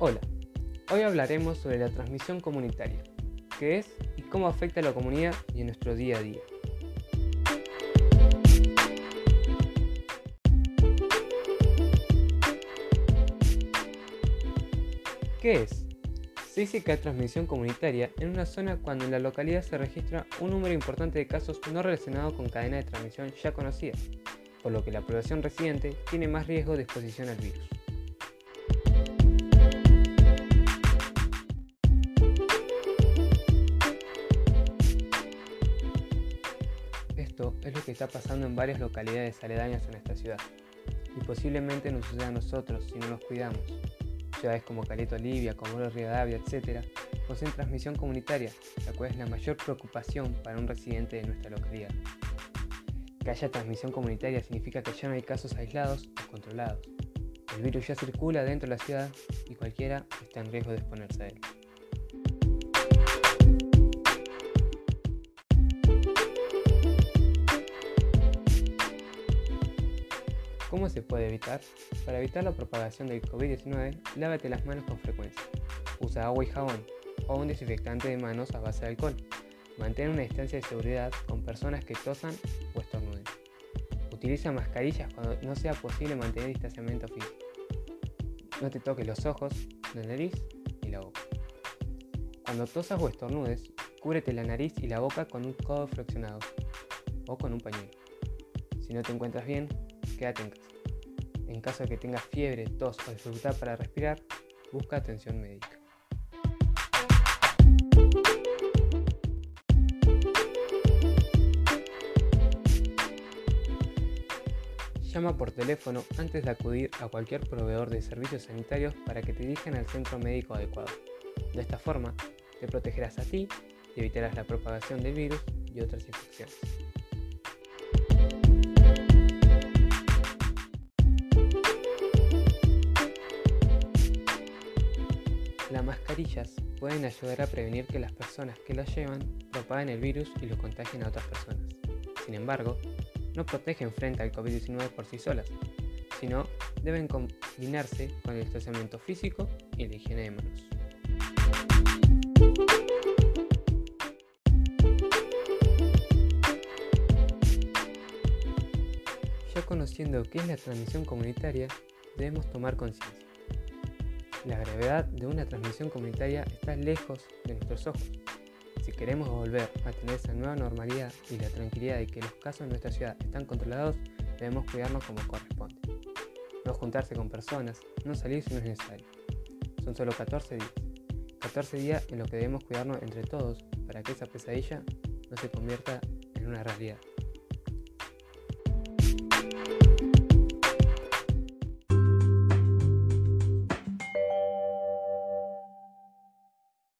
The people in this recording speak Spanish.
Hola, hoy hablaremos sobre la transmisión comunitaria, qué es y cómo afecta a la comunidad y en nuestro día a día. ¿Qué es? Se dice que hay transmisión comunitaria en una zona cuando en la localidad se registra un número importante de casos no relacionados con cadenas de transmisión ya conocidas, por lo que la población residente tiene más riesgo de exposición al virus. Es lo que está pasando en varias localidades aledañas en esta ciudad, y posiblemente nos suceda a nosotros si no nos cuidamos. Ciudades como Caleta Olivia, Comodoro Rivadavia, etc., poseen transmisión comunitaria, la cual es la mayor preocupación para un residente de nuestra localidad. Que haya transmisión comunitaria significa que ya no hay casos aislados o controlados. El virus ya circula dentro de la ciudad y cualquiera está en riesgo de exponerse a él. ¿Cómo se puede evitar? Para evitar la propagación del COVID-19, lávate las manos con frecuencia. Usa agua y jabón o un desinfectante de manos a base de alcohol. Mantén una distancia de seguridad con personas que tosan o estornuden. Utiliza mascarillas cuando no sea posible mantener distanciamiento físico. No te toques los ojos, la nariz y la boca. Cuando tosas o estornudes, cúbrete la nariz y la boca con un codo flexionado o con un pañuelo. Si no te encuentras bien, quédate en casa. En caso de que tengas fiebre, tos o dificultad para respirar, busca atención médica. Llama por teléfono antes de acudir a cualquier proveedor de servicios sanitarios para que te dirijan al centro médico adecuado. De esta forma, te protegerás a ti y evitarás la propagación del virus y otras infecciones. Las mascarillas pueden ayudar a prevenir que las personas que las llevan propaguen el virus y lo contagien a otras personas. Sin embargo, no protegen frente al COVID-19 por sí solas, sino deben combinarse con el distanciamiento físico y la higiene de manos. Ya conociendo qué es la transmisión comunitaria, debemos tomar conciencia. La gravedad de una transmisión comunitaria está lejos de nuestros ojos. Si queremos volver a tener esa nueva normalidad y la tranquilidad de que los casos en nuestra ciudad están controlados, debemos cuidarnos como corresponde. No juntarse con personas, no salir si no es necesario. Son solo 14 días. 14 días en los que debemos cuidarnos entre todos para que esa pesadilla no se convierta en una realidad.